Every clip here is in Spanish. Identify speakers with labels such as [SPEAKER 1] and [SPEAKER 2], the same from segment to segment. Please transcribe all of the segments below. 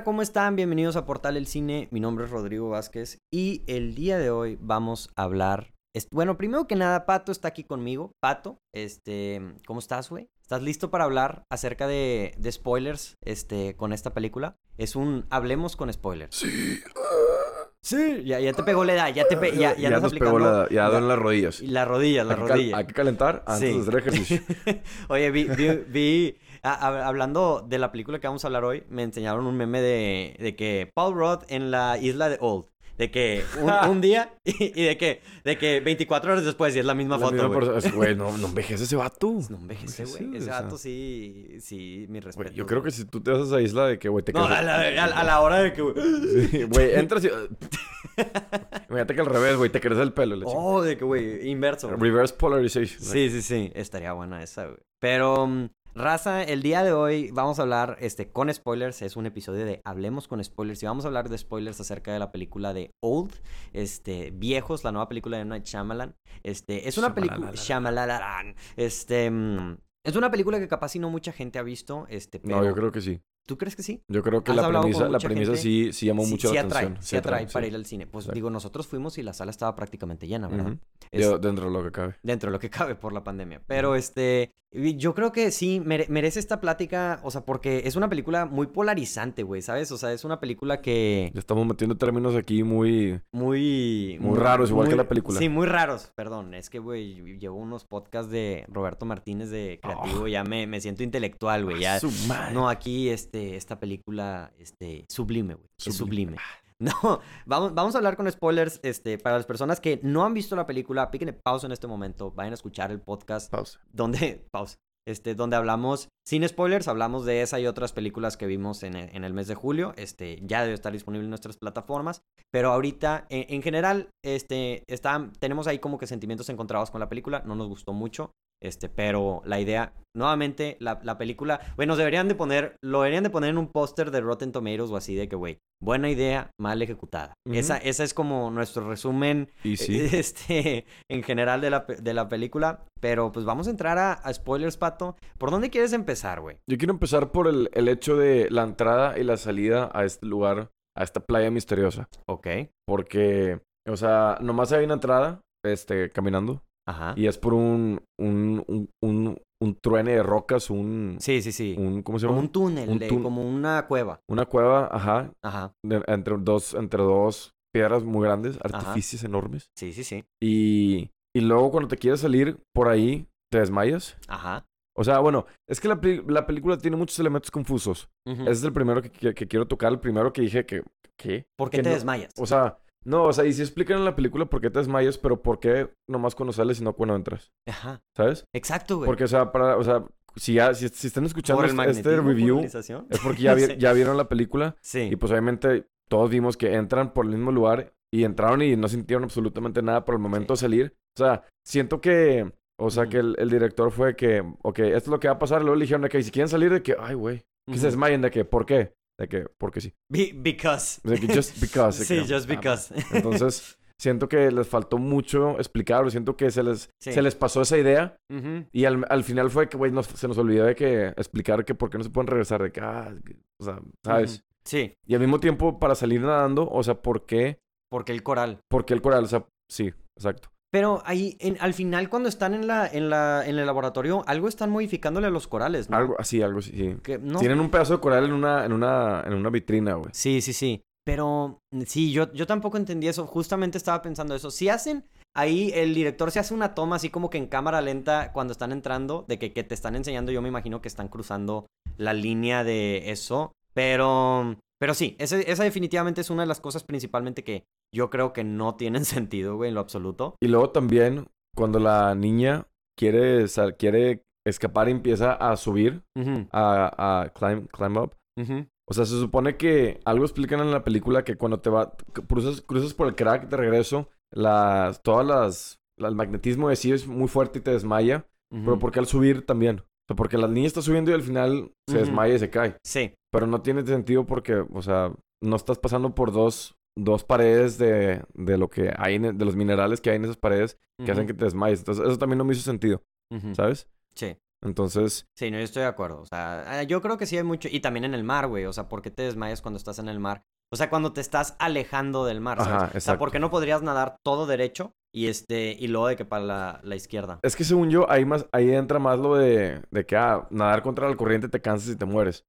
[SPEAKER 1] Hola, ¿cómo están? Bienvenidos a Portal El Cine. Mi nombre es Rodrigo Vázquez y el día de hoy vamos a hablar. Bueno, primero que nada, Pato está aquí conmigo. Pato, este, ¿cómo estás, güey? ¿Estás listo para hablar acerca de, de spoilers, este, con esta película? Es un hablemos con spoilers.
[SPEAKER 2] Sí.
[SPEAKER 1] Sí, ya, ya te pegó la edad, ya te pe- ya, ya, andas
[SPEAKER 2] nos pegó la, ya duelen las rodillas.
[SPEAKER 1] y las rodillas, las rodillas.
[SPEAKER 2] Hay que calentar antes
[SPEAKER 1] Sí.
[SPEAKER 2] de hacer ejercicio.
[SPEAKER 1] Oye, vi, vi, vi- a- a- hablando de la película que vamos a hablar hoy, me enseñaron un meme de, de que Paul Rudd en la isla de Old. De que un, un día y, y de que de que 24 horas después y es la misma
[SPEAKER 2] La
[SPEAKER 1] foto, güey.
[SPEAKER 2] no, no envejece ese vato.
[SPEAKER 1] No envejece, güey.
[SPEAKER 2] Envejece,
[SPEAKER 1] Ese
[SPEAKER 2] o sea,
[SPEAKER 1] vato sí, sí, mi respeto.
[SPEAKER 2] yo creo que si tú te vas a esa isla de que, güey, te
[SPEAKER 1] No, a la, a- a la hora de que... güey,
[SPEAKER 2] Sí, Güey, entras y... Imagínate que al revés, güey, te crece el pelo.
[SPEAKER 1] Oh, de que, güey, inverso.
[SPEAKER 2] Reverse polarization.
[SPEAKER 1] Sí, sí, sí. Estaría buena esa, güey. Pero, mm, raza, el día de hoy vamos a hablar este, con spoilers. Es un episodio de Hablemos con spoilers. Y vamos a hablar de spoilers acerca de la película de Old, este, Viejos, la nueva película de Night Shyamalan. Este, es una película... Shyamalan. Este... mm, Es una película que capaz si no mucha gente ha visto, este, pero...
[SPEAKER 2] No, yo creo que sí.
[SPEAKER 1] ¿Tú crees que sí?
[SPEAKER 2] Yo creo que
[SPEAKER 1] ¿Has
[SPEAKER 2] la premisa, la premisa
[SPEAKER 1] gente?
[SPEAKER 2] sí, sí llamó
[SPEAKER 1] sí,
[SPEAKER 2] mucho
[SPEAKER 1] sí
[SPEAKER 2] la
[SPEAKER 1] atrae,
[SPEAKER 2] atención.
[SPEAKER 1] sí atrae para
[SPEAKER 2] sí.
[SPEAKER 1] ir al cine. Pues
[SPEAKER 2] Exacto.
[SPEAKER 1] digo, nosotros fuimos y la sala estaba prácticamente llena, ¿verdad? Es-
[SPEAKER 2] Dentro de lo que cabe.
[SPEAKER 1] dentro de lo que cabe por la pandemia. Pero este, yo creo que sí mere- merece esta plática, o sea, porque es una película muy polarizante, güey, ¿sabes? O sea, es una película que
[SPEAKER 2] Ya estamos metiendo términos aquí muy...
[SPEAKER 1] muy
[SPEAKER 2] Muy raros, igual que la película.
[SPEAKER 1] Sí, muy raros, perdón, es que güey, llevo unos podcasts de Roberto Martínez de Creativo, ya me, me siento intelectual, güey, ya
[SPEAKER 2] Ah, Su madre.
[SPEAKER 1] no, aquí este esta película este sublime, güey, es
[SPEAKER 2] Sublime.
[SPEAKER 1] sublime. No, vamos, vamos a hablar con spoilers. Este, para las personas que no han visto la película, píquenle pausa en este momento. Vayan a escuchar el podcast
[SPEAKER 2] Pausa.
[SPEAKER 1] donde, pausa, este, donde hablamos, sin spoilers, hablamos de esa y otras películas que vimos en, e- en el mes de julio. Este, ya debe estar disponible en nuestras plataformas. Pero ahorita, en, en general, este, está, tenemos ahí como que sentimientos encontrados con la película. No nos gustó mucho. Este, pero la idea, nuevamente, la, la película, bueno, deberían de poner, lo deberían de poner en un póster de Rotten Tomatoes o así de que, güey, buena idea, mal ejecutada.
[SPEAKER 2] Ujú.
[SPEAKER 1] esa, esa es como nuestro resumen
[SPEAKER 2] Y sí.
[SPEAKER 1] este, en general de la, de la película. Pero pues vamos a entrar a, a spoilers, Pato. ¿Por dónde quieres empezar, güey?
[SPEAKER 2] Yo quiero empezar por el, el hecho de la entrada y la salida a este lugar, a esta playa misteriosa.
[SPEAKER 1] Ok.
[SPEAKER 2] Porque, o sea, nomás hay una entrada, este, caminando.
[SPEAKER 1] Ajá.
[SPEAKER 2] Y es por un, un, un, un, un truene de rocas, un,
[SPEAKER 1] Sí, sí, sí.
[SPEAKER 2] un ¿cómo se
[SPEAKER 1] como
[SPEAKER 2] llama?
[SPEAKER 1] un túnel,
[SPEAKER 2] un
[SPEAKER 1] de-
[SPEAKER 2] tún-
[SPEAKER 1] como una cueva.
[SPEAKER 2] Una cueva, ajá,
[SPEAKER 1] Ajá.
[SPEAKER 2] de- entre dos, entre dos piedras muy grandes, artificios enormes.
[SPEAKER 1] Sí, sí, sí.
[SPEAKER 2] Y, y luego cuando te quieres salir por ahí, te desmayas.
[SPEAKER 1] Ajá.
[SPEAKER 2] O sea, bueno, es que la, la película tiene muchos elementos confusos. Ese es el primero que, que- que quiero tocar, el primero que dije que, ¿qué?
[SPEAKER 1] ¿Por qué
[SPEAKER 2] que
[SPEAKER 1] te
[SPEAKER 2] no-
[SPEAKER 1] desmayas?
[SPEAKER 2] O sea, no, o sea, y si explican en la película por qué te desmayas, pero por qué nomás cuando sales y no cuando entras,
[SPEAKER 1] Ajá.
[SPEAKER 2] ¿sabes?
[SPEAKER 1] Exacto, güey.
[SPEAKER 2] Porque, o sea, para, o sea, si ya, si, si están escuchando
[SPEAKER 1] ¿Por el
[SPEAKER 2] este, review, es porque ya, vi-
[SPEAKER 1] Sí.
[SPEAKER 2] ya vieron la película
[SPEAKER 1] Sí.
[SPEAKER 2] y pues obviamente todos vimos que entran por el mismo lugar y entraron y no sintieron absolutamente nada por el momento de salir. O sea, siento que, o sea, que el, el director fue que, ok, esto es lo que va a pasar, luego le dijeron de que si quieren salir de que, ay, güey, que se desmayen de que, ¿por qué? De que, porque sí.
[SPEAKER 1] Be- because.
[SPEAKER 2] De que just because.
[SPEAKER 1] sí,
[SPEAKER 2] que,
[SPEAKER 1] just
[SPEAKER 2] ah,
[SPEAKER 1] because.
[SPEAKER 2] Entonces, siento que les faltó mucho explicar, o siento que se les,
[SPEAKER 1] Sí.
[SPEAKER 2] se les pasó esa idea y al, al final fue que, güey, se nos olvidó de que explicar que por qué no se pueden regresar, de que, ah, o sea, ¿sabes?
[SPEAKER 1] Sí,
[SPEAKER 2] Y al mismo tiempo, para salir nadando, o sea, ¿por qué?
[SPEAKER 1] porque el coral.
[SPEAKER 2] ¿Por qué el coral? O sea, sí, exacto.
[SPEAKER 1] Pero ahí, en- al final, cuando están en la, en la, en el laboratorio, algo están modificándole a los corales, ¿no?
[SPEAKER 2] Algo así, algo así, sí.
[SPEAKER 1] Que no-
[SPEAKER 2] Tienen un pedazo de coral en una, en una, en una vitrina, güey.
[SPEAKER 1] Sí, sí, sí. Pero mm, sí, yo, yo tampoco entendí eso. Justamente estaba pensando eso. Si hacen ahí, el director se hace una toma así como que en cámara lenta cuando están entrando, de que, que te están enseñando, yo me imagino que están cruzando la línea de eso. Pero, pero sí, ese- esa definitivamente es una de las cosas principalmente que yo creo que no tienen sentido, güey, en lo absoluto.
[SPEAKER 2] Y luego también, cuando la niña quiere, quiere escapar y empieza a subir, a, a climb, climb up. O sea, se supone que algo explican en la película que cuando te va, cruzas, cruzas por el crack de regreso, las, todas las, la- el magnetismo de sí es muy fuerte y te desmaya. Pero
[SPEAKER 1] Ujú.
[SPEAKER 2] ¿por qué al subir también? O sea, porque la niña está subiendo y al final se desmaya y se cae.
[SPEAKER 1] Sí,
[SPEAKER 2] Pero no tiene sentido porque, o sea, no estás pasando por dos, dos paredes de, de lo que hay, en- de los minerales que hay en esas paredes que hacen que te desmayes. Entonces, eso también no me hizo sentido. ¿sabes?
[SPEAKER 1] Sí.
[SPEAKER 2] Entonces,
[SPEAKER 1] Sí, no, yo estoy de acuerdo. O sea, eh, yo creo que sí hay mucho. Y también en el mar, güey. O sea, ¿por qué te desmayas cuando estás en el mar? O sea, cuando te estás alejando del mar, ¿sabes?
[SPEAKER 2] Ajá,
[SPEAKER 1] O sea. ¿por qué no podrías nadar todo derecho y este y luego de que para la, la izquierda?
[SPEAKER 2] es que según yo, ahí, más, ahí entra más lo de, de que, ah, nadar contra la corriente te cansas y te mueres.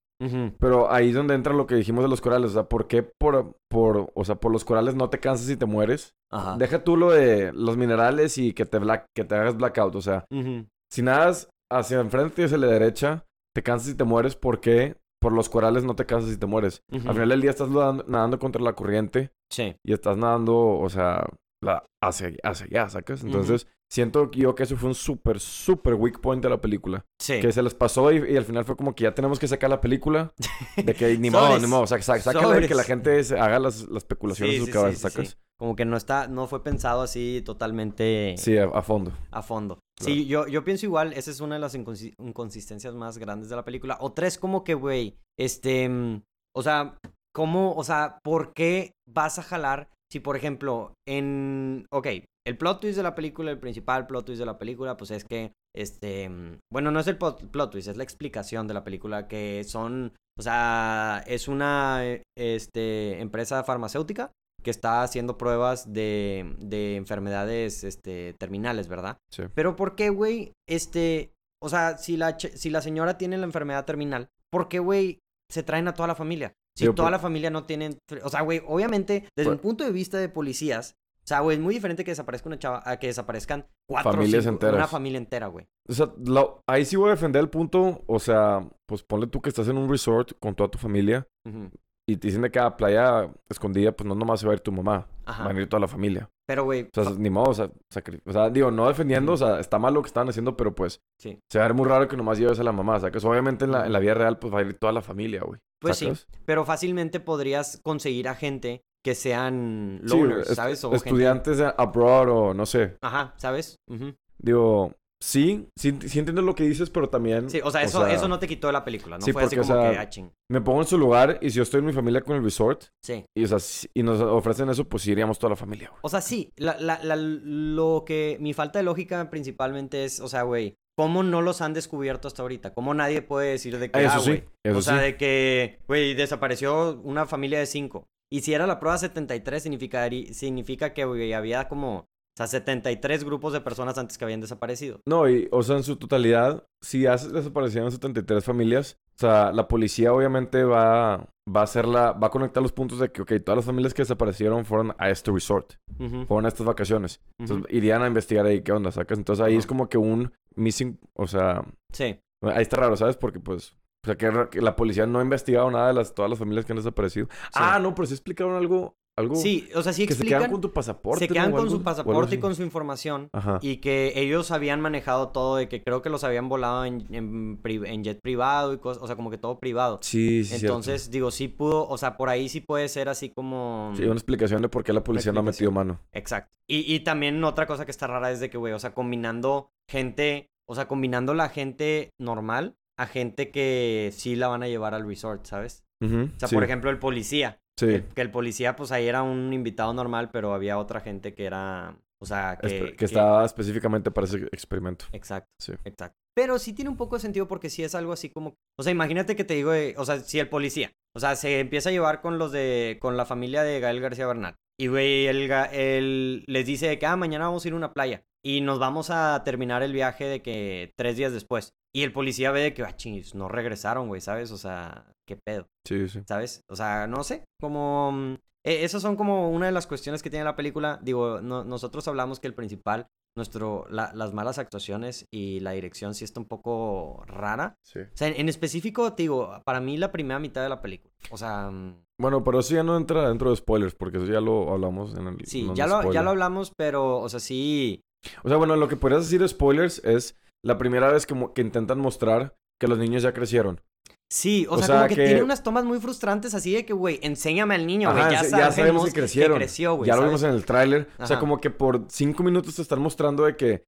[SPEAKER 2] Pero ahí es donde entra lo que dijimos de los corales. O sea, ¿por qué por, por, o sea, por los corales no te cansas y te mueres?
[SPEAKER 1] Ajá.
[SPEAKER 2] Deja tú lo de los minerales y que te, black, que te hagas blackout. O sea, si nadas hacia enfrente y hacia la derecha, te cansas y te mueres. ¿Por qué? Por los corales no te cansas y te mueres. Al final del día estás nadando, nadando contra la corriente
[SPEAKER 1] Sí.
[SPEAKER 2] y estás nadando, o sea, la, hacia, hacia allá, ¿sacas? Entonces, siento yo que eso fue un súper, súper weak point de la película.
[SPEAKER 1] Sí.
[SPEAKER 2] Que se les pasó y, y al final fue como que ya tenemos que sacar la película. De que ni modo, ni modo. O sea, sácala
[SPEAKER 1] Sobres.
[SPEAKER 2] que la gente se haga las, las especulaciones
[SPEAKER 1] Sí,
[SPEAKER 2] en
[SPEAKER 1] sí,
[SPEAKER 2] su cabeza,
[SPEAKER 1] sí, sí,
[SPEAKER 2] ¿sacas?
[SPEAKER 1] sí. Como que no está, no fue pensado así totalmente
[SPEAKER 2] Sí, a, a fondo.
[SPEAKER 1] a fondo.
[SPEAKER 2] Claro.
[SPEAKER 1] Sí, yo, yo pienso igual, esa es una de las inconsi- inconsistencias más grandes de la película. O tres, como que, güey, este, mm, o sea, ¿cómo, o sea, por qué vas a jalar si, por ejemplo, en, ok, el plot twist de la película, el principal plot twist de la película, pues es que, este, mm, bueno, no es el plot, twist, es la explicación de la película, que son, o sea, es una, eh, este, empresa farmacéutica que está haciendo pruebas de, de enfermedades este, terminales, ¿verdad?
[SPEAKER 2] Sí.
[SPEAKER 1] Pero ¿por qué, güey? Este, o sea, si la, si la señora tiene la enfermedad terminal, ¿por qué, güey, se traen a toda la familia? Si toda
[SPEAKER 2] por-
[SPEAKER 1] la familia no tiene... O sea, güey, obviamente, desde
[SPEAKER 2] Por-
[SPEAKER 1] un punto de vista de policías, o sea, güey, es muy diferente que desaparezca una chava a que desaparezcan cuatro o
[SPEAKER 2] Familias
[SPEAKER 1] cinco-
[SPEAKER 2] enteras.
[SPEAKER 1] Una familia entera, güey.
[SPEAKER 2] O sea, lo- ahí sí voy a defender el punto. O sea, pues ponle tú que estás en un resort con toda tu familia y te dicen de que a playa escondida, pues no nomás se va a ir tu mamá.
[SPEAKER 1] Ajá.
[SPEAKER 2] Va a ir toda la familia.
[SPEAKER 1] Pero, güey,
[SPEAKER 2] O sea, ni modo, o sea, o sea, digo, no defendiendo, o sea, está mal lo que están haciendo, pero pues
[SPEAKER 1] sí.
[SPEAKER 2] se va a ver muy raro que nomás lleves a la mamá, ¿sacas? Obviamente en la, en la vida real, pues va a ir toda la familia, güey.
[SPEAKER 1] Pues sí. Pero fácilmente podrías conseguir a gente que sean
[SPEAKER 2] Sí,
[SPEAKER 1] loners, ¿sabes? O
[SPEAKER 2] estudiantes abroad o no sé.
[SPEAKER 1] Ajá, ¿sabes?
[SPEAKER 2] Digo, sí, sí, sí entiendo lo que dices, pero también...
[SPEAKER 1] Sí, o sea, eso, eso no te quitó de la película, ¿no?
[SPEAKER 2] sí,
[SPEAKER 1] Fue así
[SPEAKER 2] porque,
[SPEAKER 1] como
[SPEAKER 2] o sea,
[SPEAKER 1] que, ah, ching.
[SPEAKER 2] Me pongo en su lugar y si yo estoy en mi familia con el resort
[SPEAKER 1] Sí.
[SPEAKER 2] y, o sea, si- y nos ofrecen eso, pues sí iríamos toda la familia, güey.
[SPEAKER 1] O sea, sí, la, la, la- lo que... Mi falta de lógica principalmente es, o sea, güey, ¿cómo no los han descubierto hasta ahorita? ¿Cómo nadie puede decir de que,
[SPEAKER 2] Eso
[SPEAKER 1] ah,
[SPEAKER 2] sí,
[SPEAKER 1] güey?
[SPEAKER 2] eso
[SPEAKER 1] O sea,
[SPEAKER 2] sí.
[SPEAKER 1] de que, güey, desapareció una familia de cinco. Y si era la prueba 73, significaría, significa que, había como... O sea, 73 grupos de personas antes que habían desaparecido.
[SPEAKER 2] No, y, o sea, en su totalidad, si desaparecieron 73 familias, o sea, la policía obviamente va, va a hacer la, va a conectar los puntos de que, ok, todas las familias que desaparecieron fueron a este resort, fueron a estas vacaciones. Entonces, irían a investigar ahí qué onda, ¿sacas? Entonces ahí
[SPEAKER 1] Ajá.
[SPEAKER 2] es como que un missing, o sea,
[SPEAKER 1] Sí.
[SPEAKER 2] ahí está raro, ¿sabes? Porque pues, o sea, que, la policía no ha investigado nada de las, todas las familias que han desaparecido. Ah, no, pero sí explicaron algo, algo
[SPEAKER 1] Sí, o sea, sí
[SPEAKER 2] que se
[SPEAKER 1] explican...
[SPEAKER 2] quedan con tu pasaporte.
[SPEAKER 1] se quedan con
[SPEAKER 2] algo-
[SPEAKER 1] su pasaporte y con su información.
[SPEAKER 2] Ajá.
[SPEAKER 1] Y que ellos habían manejado todo, de que creo que los habían volado en, en, jet privado y cosas, o sea, como que todo privado.
[SPEAKER 2] Sí, sí, cierto.
[SPEAKER 1] Entonces, digo, sí pudo, o sea, por ahí sí puede ser así como...
[SPEAKER 2] Sí, una explicación de por qué la policía no ha metido mano.
[SPEAKER 1] Exacto. Y, y también otra cosa que está rara es de que, güey, o sea, combinando gente, o sea, combinando la gente normal a gente que sí la van a llevar al resort, ¿sabes? O sea,
[SPEAKER 2] sí,
[SPEAKER 1] por ejemplo, el policía.
[SPEAKER 2] Sí,
[SPEAKER 1] El- que el policía, pues ahí era un invitado normal, pero había otra gente que era, o sea, que...
[SPEAKER 2] espe- que, estaba específicamente para ese experimento.
[SPEAKER 1] Exacto.
[SPEAKER 2] Sí.
[SPEAKER 1] Exacto. Pero sí tiene un poco de sentido porque sí es algo así como... O sea, imagínate que te digo, de- o sea, si el policía, o sea, se empieza a llevar con los de... con la familia de Gael García Bernal. Y, güey, él, él les dice que, ah, mañana vamos a ir a una playa. Y nos vamos a terminar el viaje de que tres días después. Y el policía ve que, ah, chingis, no regresaron, güey, ¿sabes? O sea, qué pedo.
[SPEAKER 2] Sí, sí.
[SPEAKER 1] ¿sabes? O sea, no sé, como... eh, esas son como una de las cuestiones que tiene la película. Digo, no- nosotros hablamos que el principal, nuestro, la- las malas actuaciones y la dirección sí está un poco rara.
[SPEAKER 2] sí.
[SPEAKER 1] O sea, en, en específico, te digo, para mí la primera mitad de la película. O sea, mm,
[SPEAKER 2] Bueno, pero eso ya no entra dentro de spoilers, porque eso ya lo hablamos en el.
[SPEAKER 1] sí, ya lo, ya lo hablamos, pero, o sea, sí...
[SPEAKER 2] O sea, bueno, lo que podrías decir de spoilers es la primera vez que, intentan mostrar que los niños ya crecieron.
[SPEAKER 1] Sí, o,
[SPEAKER 2] O
[SPEAKER 1] sea,
[SPEAKER 2] sea,
[SPEAKER 1] como que,
[SPEAKER 2] que-
[SPEAKER 1] tiene unas tomas muy frustrantes así de que, güey, enséñame al niño, güey. Ya,
[SPEAKER 2] sí,
[SPEAKER 1] sabemos
[SPEAKER 2] que crecieron.
[SPEAKER 1] creció,
[SPEAKER 2] ya lo vimos en el tráiler. O sea, como que por cinco minutos te están mostrando de que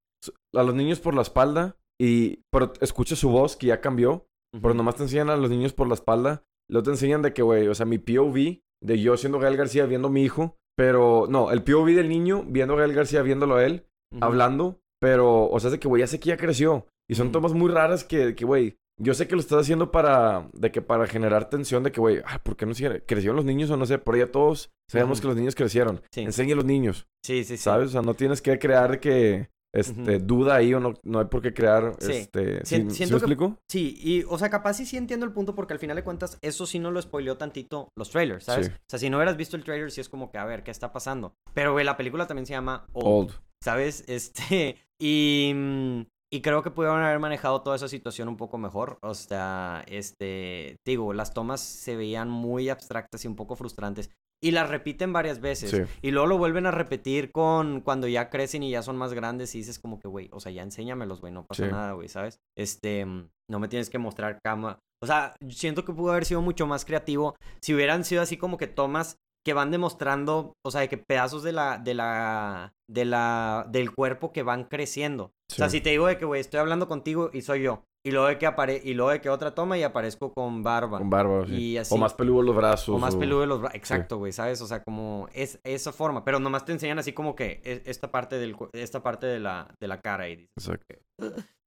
[SPEAKER 2] a los niños por la espalda y pero escuchas su voz que ya cambió, pero nomás te enseñan a los niños por la espalda. Luego te enseñan de que, güey, o sea, mi POV de yo siendo Gael García viendo a mi hijo, pero no, el POV del niño viendo a Gael García viéndolo a él, hablando, pero, o sea, es de que, güey, ya sé que ya creció. Y son
[SPEAKER 1] Mm.
[SPEAKER 2] tomas muy raras que, que, güey, yo sé que lo estás haciendo para, de que para generar tensión de que, güey, ah, ¿por qué no siguen? ¿Crecieron los niños o no sé? Por ya todos sabemos que los niños crecieron.
[SPEAKER 1] Sí.
[SPEAKER 2] Enseña a los niños,
[SPEAKER 1] Sí, sí, sí.
[SPEAKER 2] ¿sabes? O sea, no tienes que crear que, este, duda ahí o no, no hay por qué crear,
[SPEAKER 1] Sí.
[SPEAKER 2] este,
[SPEAKER 1] Sien-
[SPEAKER 2] ¿sí, ¿sí
[SPEAKER 1] siento
[SPEAKER 2] me
[SPEAKER 1] que-
[SPEAKER 2] explico?
[SPEAKER 1] Sí, y, o sea, capaz sí, sí entiendo el punto porque al final de cuentas, eso sí no lo spoileó tantito los trailers, ¿sabes?
[SPEAKER 2] Sí.
[SPEAKER 1] O sea, si no hubieras visto el trailer, sí es como que, a ver, ¿qué está pasando? Pero, güey, la película también se llama Old,
[SPEAKER 2] Old.
[SPEAKER 1] ¿Sabes? Este, y, mm, y creo que pudieron haber manejado toda esa situación un poco mejor. O sea, este, digo, las tomas se veían muy abstractas y un poco frustrantes. Y las repiten varias veces.
[SPEAKER 2] Sí.
[SPEAKER 1] Y luego lo vuelven a repetir con cuando ya crecen y ya son más grandes y dices como que, güey, o sea, ya enséñamelos, güey, no pasa
[SPEAKER 2] Sí.
[SPEAKER 1] nada, güey, ¿sabes? Este, mm, no me tienes que mostrar cama. O sea, siento que pudo haber sido mucho más creativo si hubieran sido así como que tomas que van demostrando, o sea, de que pedazos de la, de la, de la, del cuerpo que van creciendo. O sea, si te digo de que, güey, estoy hablando contigo y soy yo. Y luego de que apare y luego de que otra toma y aparezco con barba.
[SPEAKER 2] Con barba, sí.
[SPEAKER 1] Y así.
[SPEAKER 2] O más peludo los brazos.
[SPEAKER 1] O más peludo de los brazos. Exacto, güey, ¿sabes? O sea, como es esa forma. Pero nomás te enseñan así como que e- esta parte, del, esta parte de, la, de la cara y dices,
[SPEAKER 2] Exacto.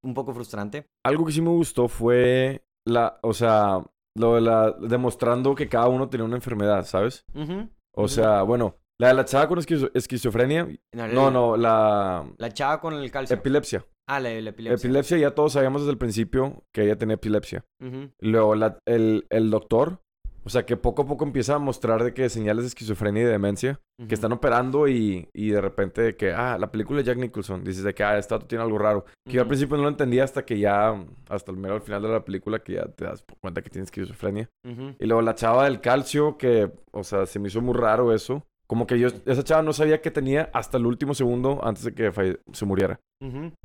[SPEAKER 1] un poco frustrante.
[SPEAKER 2] Algo que sí me gustó fue la, o sea, lo de la, demostrando que cada uno tenía una enfermedad, ¿sabes? O sea, bueno, la de la chava con esquizo- esquizofrenia,
[SPEAKER 1] No,
[SPEAKER 2] no, no, la
[SPEAKER 1] La chava con el calcio.
[SPEAKER 2] epilepsia.
[SPEAKER 1] ah, la, la epilepsia.
[SPEAKER 2] Epilepsia ya todos sabíamos desde el principio que ella tenía epilepsia. Luego la- el, el doctor, o sea, que poco a poco empieza a mostrar de que señales de esquizofrenia y de demencia,
[SPEAKER 1] Ujú.
[SPEAKER 2] que están operando y, y de repente de que, ah, la película de Jack Nicholson, dices de que, ah, esta tiene algo raro. Que yo al principio no lo entendía hasta que ya, hasta el mero al final de la película, que ya te das cuenta que tiene esquizofrenia.
[SPEAKER 1] Ujú.
[SPEAKER 2] Y luego la chava del calcio, que, o sea, se me hizo muy raro eso. Como que yo, esa chava no sabía que tenía hasta el último segundo antes de que se muriera,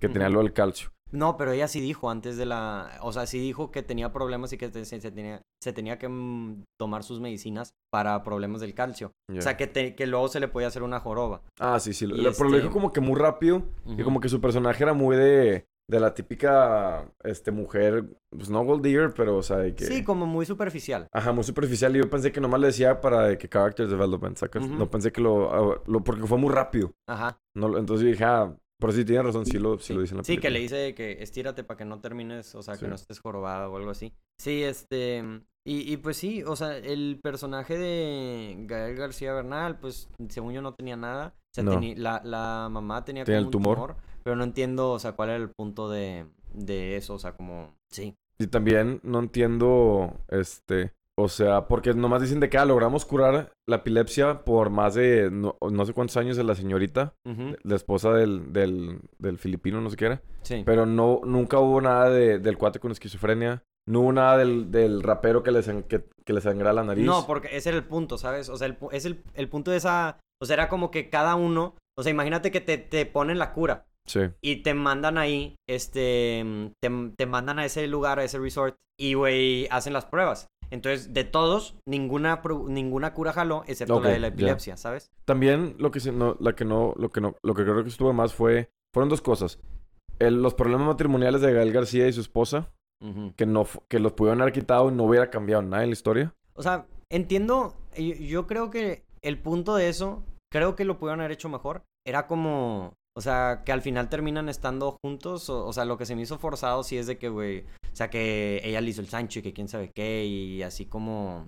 [SPEAKER 2] que tenía lo del calcio.
[SPEAKER 1] No, pero ella sí dijo antes de la... O sea, sí dijo que tenía problemas y que se, se tenía, se tenía que mm, tomar sus medicinas para problemas del calcio. O sea, que, te- que luego se le podía hacer una joroba.
[SPEAKER 2] Ah, sí, sí. lo- Pero lo dijo
[SPEAKER 1] este-
[SPEAKER 2] como que muy rápido. Y como que su personaje era muy de, de la típica este, mujer, pues no gold digger, pero o sea, de que...
[SPEAKER 1] Sí, como muy superficial.
[SPEAKER 2] Ajá, muy superficial. Y yo pensé que nomás le decía para de que character development, ¿sacas?
[SPEAKER 1] Ujú.
[SPEAKER 2] No pensé que lo, ah, lo... Porque fue muy rápido.
[SPEAKER 1] Ajá.
[SPEAKER 2] No, entonces yo dije, ah, por si tiene razón, sí lo, sí lo dice en la
[SPEAKER 1] Sí, que le dice que estírate para que no termines, o sea, que
[SPEAKER 2] Sí.
[SPEAKER 1] no estés jorobada o algo así. Sí, este... Y, y pues sí, o sea, el personaje de Gael García Bernal, pues según yo no tenía nada. O sea,
[SPEAKER 2] No.
[SPEAKER 1] teni- la, la mamá tenía
[SPEAKER 2] Tenía
[SPEAKER 1] como
[SPEAKER 2] el
[SPEAKER 1] un
[SPEAKER 2] tumor.
[SPEAKER 1] tumor. Pero no entiendo, o sea, cuál era el punto de, de eso, o sea, como... Sí.
[SPEAKER 2] Y también no entiendo, este... O sea, porque nomás dicen de que ah, logramos curar la epilepsia por más de no, no sé cuántos años de la señorita, la esposa del, del, del filipino, no sé qué era.
[SPEAKER 1] Sí.
[SPEAKER 2] Pero no, nunca hubo nada de, del cuate con esquizofrenia. No hubo nada del, del rapero que le, sang- que, que le sangraba la nariz.
[SPEAKER 1] No, porque ese era el punto, ¿sabes? O sea, el, es el, el punto de esa... O sea, era como que cada uno... O sea, imagínate que te, te ponen la cura.
[SPEAKER 2] Sí.
[SPEAKER 1] Y te mandan ahí, este, te, te mandan a ese lugar, a ese resort, y, güey, hacen las pruebas. Entonces, de todos, ninguna, ninguna cura jaló, excepto la de la epilepsia, ¿sabes?
[SPEAKER 2] También lo que no, la que no, lo que no, lo que creo que estuvo más fue, fueron dos cosas. El- los problemas matrimoniales de Gael García y su esposa, que no, que los pudieron haber quitado y no hubiera cambiado nada en la historia.
[SPEAKER 1] O sea, entiendo, yo, yo creo que el punto de eso, creo que lo pudieron haber hecho mejor. Era como, o sea, que al final terminan estando juntos, o, o sea, lo que se me hizo forzado sí es de que, güey, o sea, que ella le hizo el Sancho y que quién sabe qué, y así como,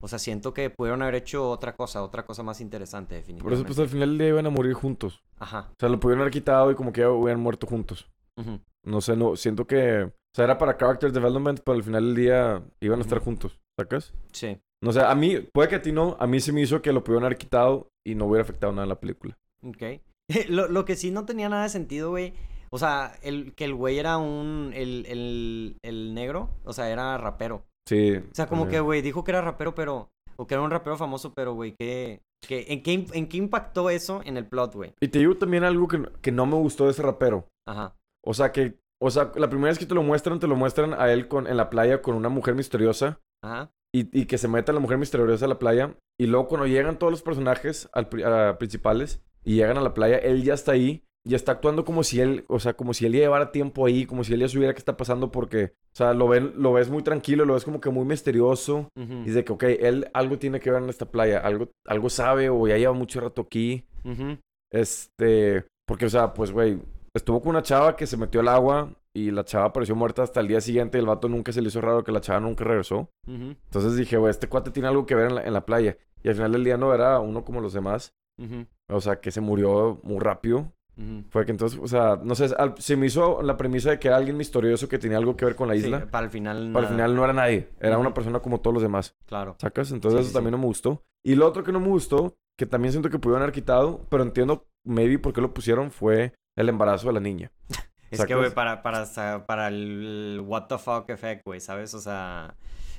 [SPEAKER 1] o sea, siento que pudieron haber hecho otra cosa, otra cosa más interesante,
[SPEAKER 2] Por
[SPEAKER 1] definitivamente.
[SPEAKER 2] eso, pues al final día iban a morir juntos.
[SPEAKER 1] Ajá.
[SPEAKER 2] O sea, lo pudieron haber quitado y como que ya hubieran muerto juntos.
[SPEAKER 1] ujú.
[SPEAKER 2] No sé, no, siento que, o sea, era para character development, pero al final del día iban a estar juntos, ¿sacas?
[SPEAKER 1] Sí.
[SPEAKER 2] No sé, a mí, puede que a ti no, a mí se me hizo que lo pudieron haber quitado y no hubiera afectado nada en la película.
[SPEAKER 1] Ok. lo, lo que sí no tenía nada de sentido, güey. O sea, el, que el güey era un. El, el, el negro. O sea, era rapero.
[SPEAKER 2] Sí.
[SPEAKER 1] O sea, como que, güey, dijo que era rapero, pero. O que era un rapero famoso, pero, güey, ¿qué, qué, en, qué, ¿en qué impactó eso en el plot, güey?
[SPEAKER 2] Y te digo también algo que, que no me gustó de ese rapero.
[SPEAKER 1] Ajá.
[SPEAKER 2] O sea, que, o sea, la primera vez que te lo muestran, te lo muestran a él con, en la playa con una mujer misteriosa.
[SPEAKER 1] Ajá.
[SPEAKER 2] Y, y que se meta la mujer misteriosa a la playa. Y luego cuando llegan todos los personajes al, a- principales y llegan a la playa, él ya está ahí. Y está actuando como si él, o sea, como si él ya llevara tiempo ahí, como si él ya supiera qué está pasando porque, o sea, lo, ven, lo ves muy tranquilo, lo ves como que muy misterioso. Y de que, ok, él algo tiene que ver en esta playa, algo, algo sabe o ya lleva mucho rato aquí. Este, porque, o sea, pues, güey, estuvo con una chava que se metió al agua y la chava apareció muerta hasta el día siguiente y el vato nunca se le hizo raro que la chava nunca regresó. Entonces dije, güey, este cuate tiene algo que ver en la, en la playa. Y al final del día no era uno como los demás. O sea, que se murió muy rápido.
[SPEAKER 1] Ujú.
[SPEAKER 2] Fue que entonces, o sea, no sé, al- se me hizo la premisa de que era alguien misterioso que tenía algo que ver con la
[SPEAKER 1] Sí,
[SPEAKER 2] isla.
[SPEAKER 1] para el final.
[SPEAKER 2] Pero al
[SPEAKER 1] nada.
[SPEAKER 2] final no era nadie. Era una
[SPEAKER 1] Ujú.
[SPEAKER 2] persona como todos los demás.
[SPEAKER 1] Claro.
[SPEAKER 2] ¿Sacas? Entonces
[SPEAKER 1] Sí,
[SPEAKER 2] eso
[SPEAKER 1] sí,
[SPEAKER 2] también
[SPEAKER 1] sí.
[SPEAKER 2] no me gustó. Y lo otro que no me gustó, que también siento que pudieron haber quitado, pero entiendo maybe por qué lo pusieron, fue el embarazo de la niña.
[SPEAKER 1] Es
[SPEAKER 2] ¿Sacas?
[SPEAKER 1] que, güey, para, para, para el what the fuck effect, güey, ¿sabes? O sea...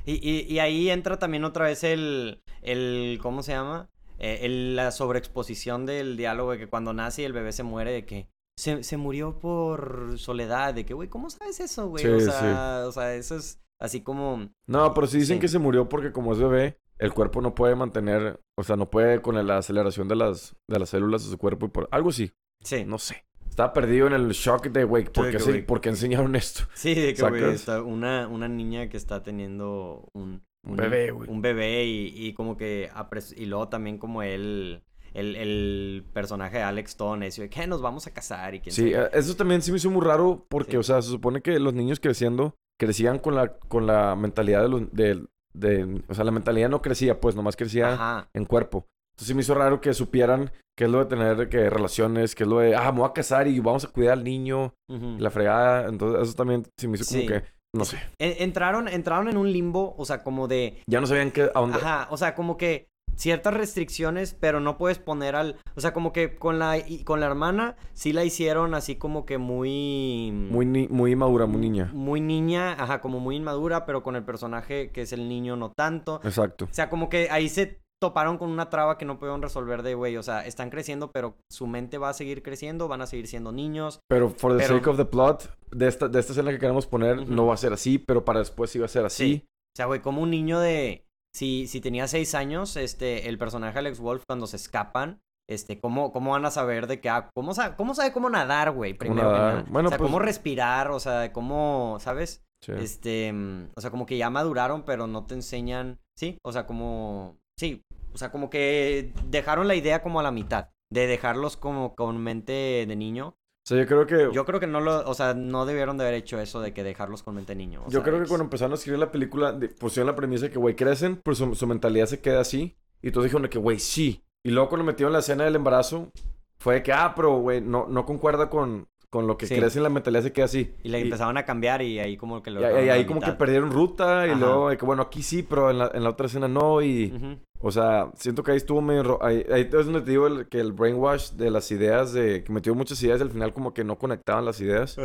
[SPEAKER 1] Y, y, y ahí entra también otra vez el... el ¿Cómo se llama? Eh, el- la sobreexposición del diálogo de que cuando nace y el bebé se muere, de que se, se murió por soledad, de que, güey, ¿cómo sabes eso, güey?
[SPEAKER 2] Sí,
[SPEAKER 1] o,
[SPEAKER 2] sí.
[SPEAKER 1] sea, o sea, eso es así como...
[SPEAKER 2] No, pero sí dicen
[SPEAKER 1] Sí.
[SPEAKER 2] que se murió porque como es bebé, el cuerpo no puede mantener, o sea, no puede con la aceleración de las, de las células de su cuerpo y por algo sí,
[SPEAKER 1] Sí,
[SPEAKER 2] no sé. Estaba perdido en el shock de, güey, ¿por,
[SPEAKER 1] Sí,
[SPEAKER 2] qué
[SPEAKER 1] que,
[SPEAKER 2] se-
[SPEAKER 1] güey.
[SPEAKER 2] por qué enseñaron esto?
[SPEAKER 1] sí, de que, güey, una, una niña que está teniendo un...
[SPEAKER 2] Un bebé, güey.
[SPEAKER 1] un bebé y, y como que y luego también como él el, el personaje de Alex Stone ese de que nos vamos a casar y quién
[SPEAKER 2] Sí,
[SPEAKER 1] sabe
[SPEAKER 2] eh, eso también sí me hizo muy raro porque,
[SPEAKER 1] Sí.
[SPEAKER 2] o sea, se supone que los niños creciendo crecían con la, con la mentalidad de los, de, de- o sea, la mentalidad no crecía, pues nomás crecía
[SPEAKER 1] Ajá.
[SPEAKER 2] en cuerpo. Entonces sí me hizo raro que supieran qué es lo de tener que relaciones, qué es lo de, ah, me voy a casar y vamos a cuidar al niño, la fregada. Entonces eso también sí me hizo como
[SPEAKER 1] Sí.
[SPEAKER 2] que, no sé,
[SPEAKER 1] En- entraron entraron en un limbo o sea como de
[SPEAKER 2] ya no sabían qué, a dónde.
[SPEAKER 1] ajá o sea como que ciertas restricciones pero no puedes poner al o sea como que con la y- con la hermana sí la hicieron así como que muy
[SPEAKER 2] Muy, ni- muy madura, muy niña.
[SPEAKER 1] muy niña ajá como muy inmadura pero con el personaje que es el niño no tanto
[SPEAKER 2] Exacto.
[SPEAKER 1] O sea, como que ahí se toparon con una traba que no pudieron resolver de, güey, o sea, están creciendo, pero su mente va a seguir creciendo, van a seguir siendo niños.
[SPEAKER 2] Pero for the
[SPEAKER 1] Pero-
[SPEAKER 2] sake of the plot, de esta, de esta escena que queremos poner, no va a ser así, pero para después sí va a ser así.
[SPEAKER 1] O sea, güey, como un niño de... Si, si tenía seis años, este, el personaje Alex Wolf, cuando se escapan, este, ¿cómo, cómo van a saber de que, ah, cómo, sabe, cómo sabe cómo nadar, güey, primero que
[SPEAKER 2] nadar.
[SPEAKER 1] nada?
[SPEAKER 2] Bueno,
[SPEAKER 1] o sea,
[SPEAKER 2] pues-
[SPEAKER 1] cómo respirar, o sea, cómo, ¿sabes?
[SPEAKER 2] Sí.
[SPEAKER 1] Este, o sea, como que ya maduraron, pero no te enseñan, sí, o sea, como, sí, o sea, como que dejaron la idea como a la mitad, de dejarlos como con mente de niño.
[SPEAKER 2] O sea, yo creo que...
[SPEAKER 1] Yo creo que no lo, o sea, no debieron de haber hecho eso de que dejarlos con mente de niño. o
[SPEAKER 2] Yo
[SPEAKER 1] sea,
[SPEAKER 2] creo que cuando empezaron a escribir la película, pusieron la premisa de que, güey, crecen, pero su, su mentalidad se queda así. Y todos dijeron que, güey, sí. Y luego cuando metieron la escena del embarazo, fue de que, ah, pero, güey, no, no concuerda con, con lo que
[SPEAKER 1] Sí.
[SPEAKER 2] crece en la mentalidad se queda así.
[SPEAKER 1] Y le empezaron a cambiar y ahí como que lo
[SPEAKER 2] y
[SPEAKER 1] la
[SPEAKER 2] ahí como que
[SPEAKER 1] mitad.
[SPEAKER 2] perdieron ruta y
[SPEAKER 1] Ajá.
[SPEAKER 2] luego que, bueno, aquí sí, pero en la, en la otra escena no. Y,
[SPEAKER 1] Ujú.
[SPEAKER 2] o sea, siento que ahí estuvo medio... Ahí, ahí es donde te digo el- que el brainwash de las ideas, de que metió muchas ideas y al final como que no conectaban las ideas.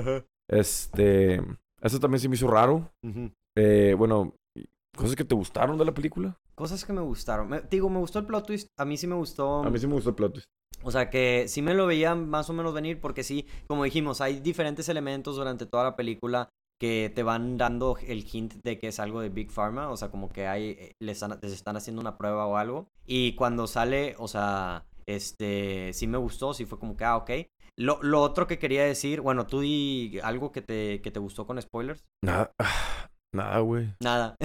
[SPEAKER 2] Este... Eso también se me hizo raro.
[SPEAKER 1] Ujú.
[SPEAKER 2] Eh, bueno, cosas que te gustaron de la película.
[SPEAKER 1] Cosas que me gustaron. Me- te digo, me gustó el plot twist. A mí sí me gustó.
[SPEAKER 2] A mí sí me gustó el plot twist.
[SPEAKER 1] O sea que sí me lo veía más o menos venir porque sí, como dijimos, hay diferentes elementos durante toda la película que te van dando el hint de que es algo de Big Pharma, o sea, como que hay, eh, les están, haciendo una prueba o algo. Y cuando sale, o sea, este, sí me gustó, sí fue como que, ah, ok. Lo, lo otro que quería decir, bueno, tú di algo que te, que te gustó con spoilers.
[SPEAKER 2] Nada, nada, güey.
[SPEAKER 1] Nada.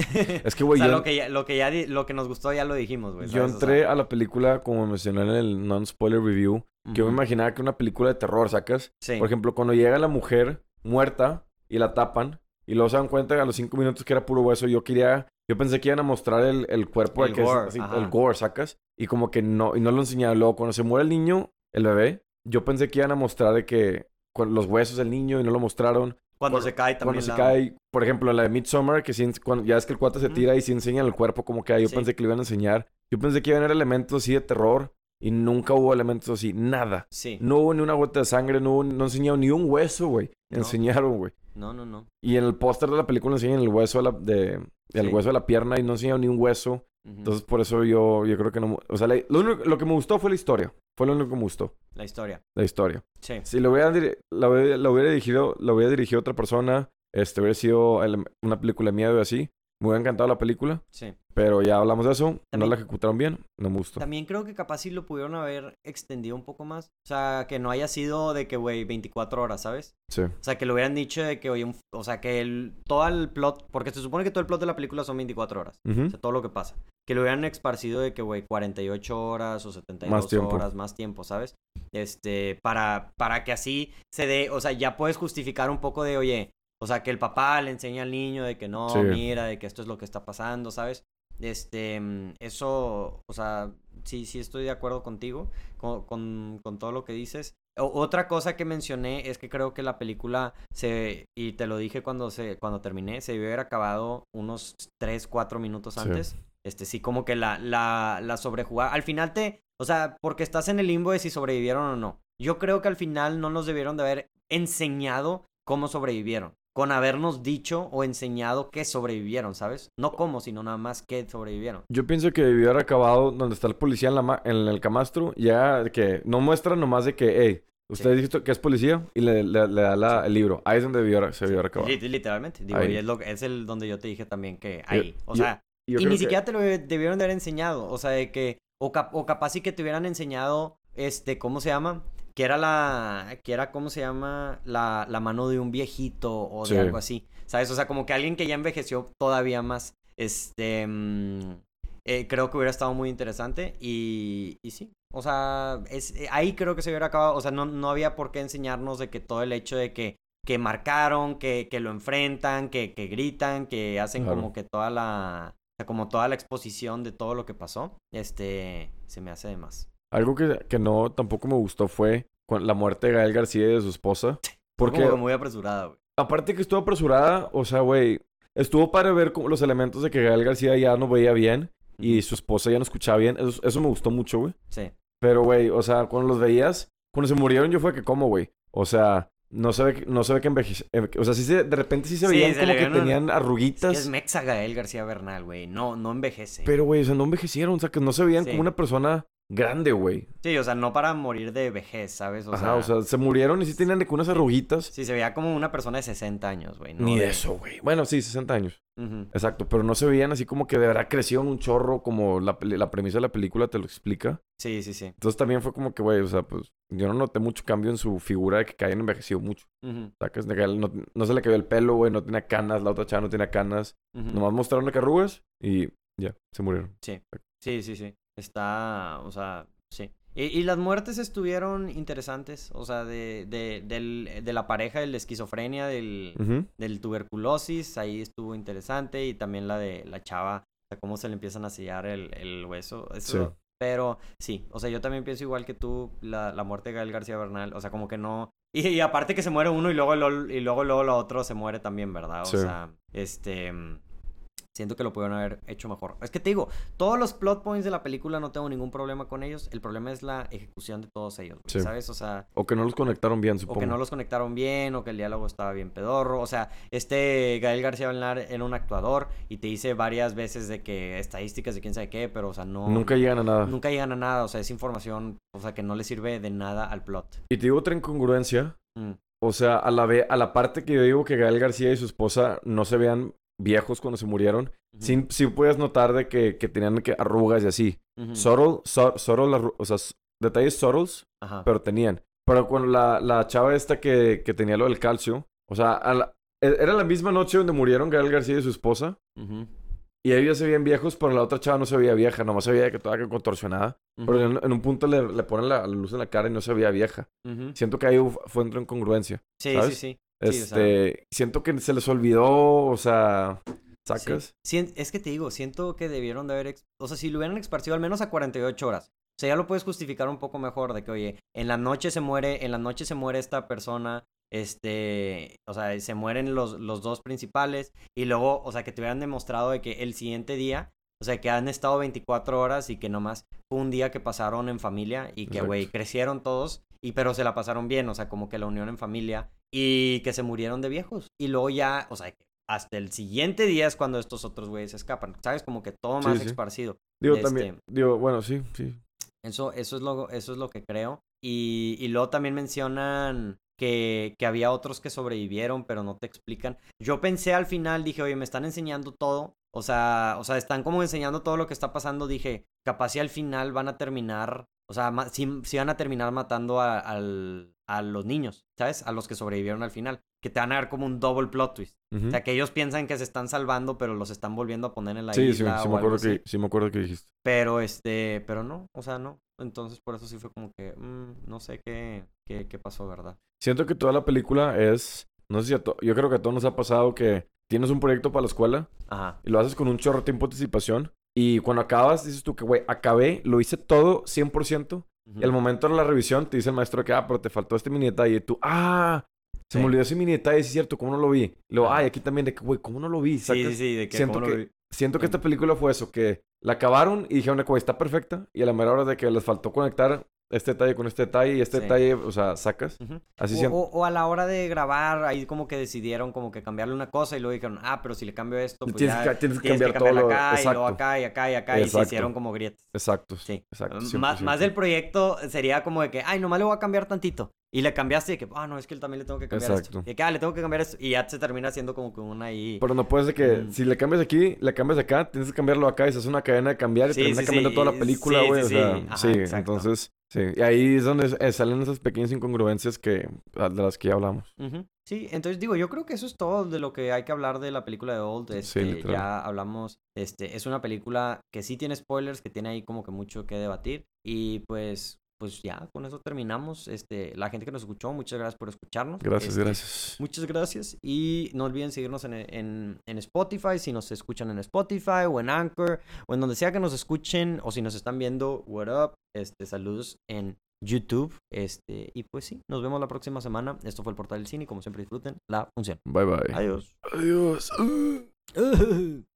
[SPEAKER 2] Es que,
[SPEAKER 1] o
[SPEAKER 2] güey,
[SPEAKER 1] sea,
[SPEAKER 2] yo,
[SPEAKER 1] lo que ya, lo que ya di- lo que nos gustó ya lo dijimos, güey.
[SPEAKER 2] yo.
[SPEAKER 1] O sea,
[SPEAKER 2] entré a la película, como mencioné en el non-spoiler review, que yo me imaginaba que una película de terror, ¿sacas?
[SPEAKER 1] Sí.
[SPEAKER 2] Por ejemplo, cuando llega la mujer muerta y la tapan y luego se dan cuenta a los cinco minutos que era puro hueso, yo quería... Yo pensé que iban a mostrar el, el cuerpo
[SPEAKER 1] El
[SPEAKER 2] de que es
[SPEAKER 1] gore,
[SPEAKER 2] así,
[SPEAKER 1] ajá.
[SPEAKER 2] el gore, ¿sacas? Y como que no, y no lo enseñaron. Luego, cuando se muere el niño, el bebé, yo pensé que iban a mostrar de que con los huesos del niño y no lo mostraron.
[SPEAKER 1] Cuando
[SPEAKER 2] cuando-
[SPEAKER 1] se cae también.
[SPEAKER 2] Cuando se
[SPEAKER 1] la-
[SPEAKER 2] cae, por ejemplo, en la de Midsommar, que sí, cuando, ya es que el cuate se tira y se enseña el cuerpo como que hay. Yo
[SPEAKER 1] Sí.
[SPEAKER 2] pensé que le iban a enseñar. Yo pensé que iban a haber elementos así de terror y nunca hubo elementos así. Nada.
[SPEAKER 1] Sí.
[SPEAKER 2] No hubo ni una gota de sangre, no, hubo- no enseñaron ni un hueso, güey.
[SPEAKER 1] No.
[SPEAKER 2] Enseñaron, güey.
[SPEAKER 1] No, no, no.
[SPEAKER 2] Y en el póster de la película enseñan el hueso de la, de, el
[SPEAKER 1] Sí.
[SPEAKER 2] hueso de la pierna y no enseñaron ni un hueso. Entonces, por eso yo, yo creo que no... O sea, la- lo, único- lo que me gustó fue la historia. Fue lo único que me gustó.
[SPEAKER 1] La historia.
[SPEAKER 2] La historia.
[SPEAKER 1] Sí.
[SPEAKER 2] Si lo hubiera, la, hubiera, la hubiera dirigido, la hubiera dirigido otra persona, este hubiera sido el- una película de miedo y así. Me hubiera encantado la película,
[SPEAKER 1] Sí.
[SPEAKER 2] pero ya hablamos de eso. No la ejecutaron bien, no me gustó.
[SPEAKER 1] También creo que capaz sí lo pudieron haber extendido un poco más. O sea, que no haya sido de que, güey, 24 horas, ¿sabes?
[SPEAKER 2] Sí.
[SPEAKER 1] O sea, que lo hubieran dicho de que, oye, un- o sea, que el, todo el plot, porque se supone que todo el plot de la película son 24 horas. O sea, todo lo que pasa. Que lo hubieran esparcido de que, güey, 48 horas o 72
[SPEAKER 2] tiempo.
[SPEAKER 1] horas, más tiempo, ¿sabes? Este, para, para que así se dé, o sea, ya puedes justificar un poco de, oye, o sea, que el papá le enseña al niño de que no,
[SPEAKER 2] Sí.
[SPEAKER 1] mira, de que esto es lo que está pasando, ¿sabes? Este, eso, o sea, sí, sí estoy de acuerdo contigo, con, con, con todo lo que dices. O- otra cosa que mencioné es que creo que la película se, y te lo dije cuando se, cuando terminé, se debió haber acabado unos 3, 4 minutos
[SPEAKER 2] Sí.
[SPEAKER 1] Este, sí, como que la, la, la sobrejugada. Al final te, o sea, porque estás en el limbo de si sobrevivieron o no. Yo creo que al final no nos debieron de haber enseñado cómo sobrevivieron. Con habernos dicho o enseñado que sobrevivieron, ¿sabes? No cómo, sino nada más que sobrevivieron.
[SPEAKER 2] Yo pienso que debió haber acabado donde está el policía en, la ma- en el camastro. Ya que no muestra nomás de que, hey, usted
[SPEAKER 1] Sí.
[SPEAKER 2] dijo que es policía y le, le- le da la- el libro. Ahí es donde debió, se debió haber acabado.
[SPEAKER 1] Lit- Literalmente. Digo,
[SPEAKER 2] Ahí.
[SPEAKER 1] y es, lo, es el donde yo te dije también que ahí. O sea,
[SPEAKER 2] yo
[SPEAKER 1] y ni
[SPEAKER 2] que-
[SPEAKER 1] siquiera te lo de- debieron de haber enseñado. O sea, de que. O, cap- o capaz sí que te hubieran enseñado. Este, ¿cómo se llama? Que era la. Que era, ¿cómo se llama? La, la mano de un viejito o de
[SPEAKER 2] Sí.
[SPEAKER 1] algo así. ¿Sabes? O sea, como que alguien que ya envejeció todavía más. Este. mm, eh, creo que hubiera estado muy interesante. Y, y sí. O sea, es, eh, ahí creo que se hubiera acabado. O sea, no, no había por qué enseñarnos de que todo el hecho de que que marcaron, que, que lo enfrentan, que, que gritan, que hacen
[SPEAKER 2] Claro.
[SPEAKER 1] como que toda la, o sea, como toda la exposición de todo lo que pasó, este, se me hace de más.
[SPEAKER 2] Algo que, que no tampoco me gustó fue la muerte de Gael García y de su esposa. Porque
[SPEAKER 1] Como muy apresurada, güey.
[SPEAKER 2] aparte que estuvo apresurada, o sea, güey, estuvo para ver como los elementos de que Gael García ya no veía bien y su esposa ya no escuchaba bien. Eso, eso me gustó mucho, güey.
[SPEAKER 1] Sí.
[SPEAKER 2] Pero, güey, o sea, cuando los veías, cuando se murieron yo fue que como, güey. O sea, no se ve, que- no se ve que enveje... O sea, sí se, de repente sí se
[SPEAKER 1] Sí,
[SPEAKER 2] veían
[SPEAKER 1] se
[SPEAKER 2] como que
[SPEAKER 1] una-
[SPEAKER 2] tenían
[SPEAKER 1] Es que
[SPEAKER 2] arruguitas.
[SPEAKER 1] es Mexa Gael García Bernal, güey. No, no envejece.
[SPEAKER 2] Pero, güey, o sea, no envejecieron. O sea, que no se veían
[SPEAKER 1] Sí.
[SPEAKER 2] como una persona grande, güey.
[SPEAKER 1] Sí, o sea, no para morir de vejez, ¿sabes? O
[SPEAKER 2] Ajá,
[SPEAKER 1] sea,
[SPEAKER 2] o sea, se murieron y sí tenían de unas arruguitas.
[SPEAKER 1] sí, se veía como una persona de 60 años, güey. no
[SPEAKER 2] Ni de eso, güey. Bueno, sí, 60 años. Exacto, pero no se veían así como que de verdad crecieron un chorro como la, premisa de la película te lo explica.
[SPEAKER 1] Sí, sí, sí.
[SPEAKER 2] Entonces también fue como que, güey, o sea, pues yo no noté mucho cambio en su figura de que hayan envejecido mucho. Sacas de que no, no se le cayó el pelo, güey, no tenía canas, la otra chava no tenía canas. Nomás mostraron que arrugas y ya, se murieron.
[SPEAKER 1] Sí, sí, sí. Está, o sea, sí. Y, y las muertes estuvieron interesantes, o sea, de, de, del- de la pareja, de la esquizofrenia, del, del tuberculosis, ahí estuvo interesante, y también la de la chava, o sea, cómo se le empiezan a sellar el, el hueso. Eso,
[SPEAKER 2] Sí.
[SPEAKER 1] Pero sí, o sea, yo también pienso igual que tú, la, la muerte de Gael García Bernal, o sea, como que no... Y, y aparte que se muere uno y luego, lo- y luego, luego lo otro se muere también, ¿verdad? O
[SPEAKER 2] Sí.
[SPEAKER 1] sea, este... Siento que lo pudieron haber hecho mejor. Es que te digo, todos los plot points de la película no tengo ningún problema con ellos. El problema es la ejecución de todos ellos,
[SPEAKER 2] Sí.
[SPEAKER 1] ¿sabes? O sea,
[SPEAKER 2] O que no los conectaron bien,
[SPEAKER 1] o
[SPEAKER 2] supongo.
[SPEAKER 1] que no los conectaron bien, o que el diálogo estaba bien pedorro. O sea, este Gael García Bernal era un actuador y te dice varias veces de que estadísticas de quién sabe qué, pero, o sea, no...
[SPEAKER 2] Nunca llegan a nada.
[SPEAKER 1] Nunca llegan a nada, o sea, es información, o sea, que no le sirve de nada al plot.
[SPEAKER 2] Y te digo otra incongruencia.
[SPEAKER 1] Mm,
[SPEAKER 2] O sea, a la, ve a la parte que yo digo que Gael García y su esposa no se vean viejos cuando se murieron,
[SPEAKER 1] ujú,
[SPEAKER 2] sí, sí puedes notar de que, que tenían que arrugas y así. Subtle, su- subtle arru- o sea, detalles subtles,
[SPEAKER 1] Ajá.
[SPEAKER 2] pero tenían. Pero con la, la chava esta que, que tenía lo del calcio, o sea, a la- e- era la misma noche donde murieron Gael García y su esposa,
[SPEAKER 1] ujú,
[SPEAKER 2] y ellos se veían viejos, pero la otra chava no se veía vieja, nomás se veía que toda que contorsionada. Pero en, en un punto le, le ponen la, la luz en la cara y no se veía vieja. Siento que ahí hu- fue entre incongruencia.
[SPEAKER 1] Sí,
[SPEAKER 2] ¿sabes?
[SPEAKER 1] sí, sí. Sí, o sea-
[SPEAKER 2] Este, siento que se les olvidó, o sea, sacas.
[SPEAKER 1] Sí. Es que te digo, siento que debieron de haber, o sea, si lo hubieran esparcido al menos a 48 horas. O sea, ya lo puedes justificar un poco mejor de que, oye, en la noche se muere, en la noche se muere esta persona, este, o sea, se mueren los, los dos principales y luego, o sea, que te hubieran demostrado de que el siguiente día, o sea, que han estado 24 horas y que nomás fue un día que pasaron en familia y que, güey, crecieron todos y pero se la pasaron bien, o sea, como que la unión en familia y que se murieron de viejos. Y luego ya, o sea, hasta el siguiente día es cuando estos otros güeyes escapan, ¿sabes? Como que todo
[SPEAKER 2] Sí,
[SPEAKER 1] más
[SPEAKER 2] sí.
[SPEAKER 1] esparcido.
[SPEAKER 2] Digo,
[SPEAKER 1] Este-
[SPEAKER 2] también, digo, bueno, sí, sí.
[SPEAKER 1] Eso, eso, es, lo, eso es lo que creo. Y, y luego también mencionan que, que había otros que sobrevivieron, pero no te explican. Yo pensé al final, dije, oye, me están enseñando todo. O sea, o sea, están como enseñando todo lo que está pasando. Dije, capaz si al final van a terminar, o sea, si, si van a terminar matando a, al- a los niños, ¿sabes? A los que sobrevivieron al final. que te van a dar como un double plot twist. O sea, que ellos piensan que se están salvando, pero los están volviendo a poner en la
[SPEAKER 2] Sí, sí, sí,
[SPEAKER 1] isla
[SPEAKER 2] me acuerdo que, sí me acuerdo que dijiste.
[SPEAKER 1] Pero este, pero no, o sea, no. Entonces por eso sí fue como que, mm, no sé qué, qué, qué pasó, ¿verdad?
[SPEAKER 2] Siento que toda la película es, no sé si a to- yo creo que a todos nos ha pasado que tienes un proyecto para la escuela
[SPEAKER 1] Ajá.
[SPEAKER 2] y lo haces con un chorro de tiempo de anticipación y cuando acabas dices tú que, güey, acabé, lo hice todo 100%.
[SPEAKER 1] Ujú.
[SPEAKER 2] Y al momento de la revisión te dice el maestro que, ah, pero te faltó este mini detalle. Y tú, ah, se
[SPEAKER 1] Sí.
[SPEAKER 2] me olvidó ese mini detalle, es cierto, ¿cómo no lo vi? Y luego, ay, aquí también de que, güey, ¿cómo no lo vi?
[SPEAKER 1] Sí,
[SPEAKER 2] Sacas-
[SPEAKER 1] sí, sí, de que
[SPEAKER 2] siento
[SPEAKER 1] cómo lo
[SPEAKER 2] que-
[SPEAKER 1] vi.
[SPEAKER 2] Siento que esta película fue eso, que la acabaron y dijeron, güey, está perfecta. Y a la mera hora de que les faltó conectar este detalle con este detalle y este
[SPEAKER 1] Sí.
[SPEAKER 2] detalle, o sea, sacas.
[SPEAKER 1] Ujú.
[SPEAKER 2] Así
[SPEAKER 1] O,
[SPEAKER 2] siento.
[SPEAKER 1] o- o a la hora de grabar, ahí como que decidieron como que cambiarle una cosa y luego dijeron, ah, pero si le cambio esto, pues
[SPEAKER 2] tienes,
[SPEAKER 1] ya
[SPEAKER 2] que, tienes que
[SPEAKER 1] tienes que
[SPEAKER 2] cambiar todo
[SPEAKER 1] acá y luego
[SPEAKER 2] Exacto,
[SPEAKER 1] acá y acá y acá y se
[SPEAKER 2] Exacto.
[SPEAKER 1] hicieron como grietas.
[SPEAKER 2] exacto.
[SPEAKER 1] Sí.
[SPEAKER 2] Exacto.
[SPEAKER 1] M- más,
[SPEAKER 2] 100%.
[SPEAKER 1] más del proyecto sería como de que, ay, nomás le voy a cambiar tantito. Y le cambiaste de que, ah, no, es que él también le tengo que cambiar
[SPEAKER 2] Exacto.
[SPEAKER 1] esto. Y que, ah, le tengo que cambiar esto. Y ya se termina haciendo como que una ahí.
[SPEAKER 2] Pero no puedes de que
[SPEAKER 1] Mm.
[SPEAKER 2] si le cambias aquí, le cambias acá, tienes que cambiarlo acá y se hace una cadena de cambiar y
[SPEAKER 1] Sí,
[SPEAKER 2] termina
[SPEAKER 1] sí,
[SPEAKER 2] cambiando
[SPEAKER 1] sí,
[SPEAKER 2] toda la
[SPEAKER 1] y-
[SPEAKER 2] película, güey.
[SPEAKER 1] sí,
[SPEAKER 2] o sea,
[SPEAKER 1] sí. Ajá,
[SPEAKER 2] sí,
[SPEAKER 1] exacto.
[SPEAKER 2] entonces, sí. Y ahí es donde eh, salen esas pequeñas incongruencias que, ah, de las que ya hablamos.
[SPEAKER 1] Ujú. Sí, entonces digo, yo creo que eso es todo de lo que hay que hablar de la película de Old. Este,
[SPEAKER 2] literal.
[SPEAKER 1] ya hablamos, este, es una película que sí tiene spoilers, que tiene ahí como que mucho que debatir. Y pues, pues ya, con eso terminamos. Este, la gente que nos escuchó, muchas gracias por escucharnos.
[SPEAKER 2] Gracias,
[SPEAKER 1] Este,
[SPEAKER 2] gracias.
[SPEAKER 1] Muchas gracias. Y no olviden seguirnos en, en, en Spotify, si nos escuchan en Spotify o en Anchor o en donde sea que nos escuchen o si nos están viendo, what up. Este, saludos en YouTube. Este, y pues sí, nos vemos la próxima semana. Esto fue el Portal del Cine y como siempre disfruten la función.
[SPEAKER 2] Bye, bye.
[SPEAKER 1] Adiós.
[SPEAKER 2] Adiós.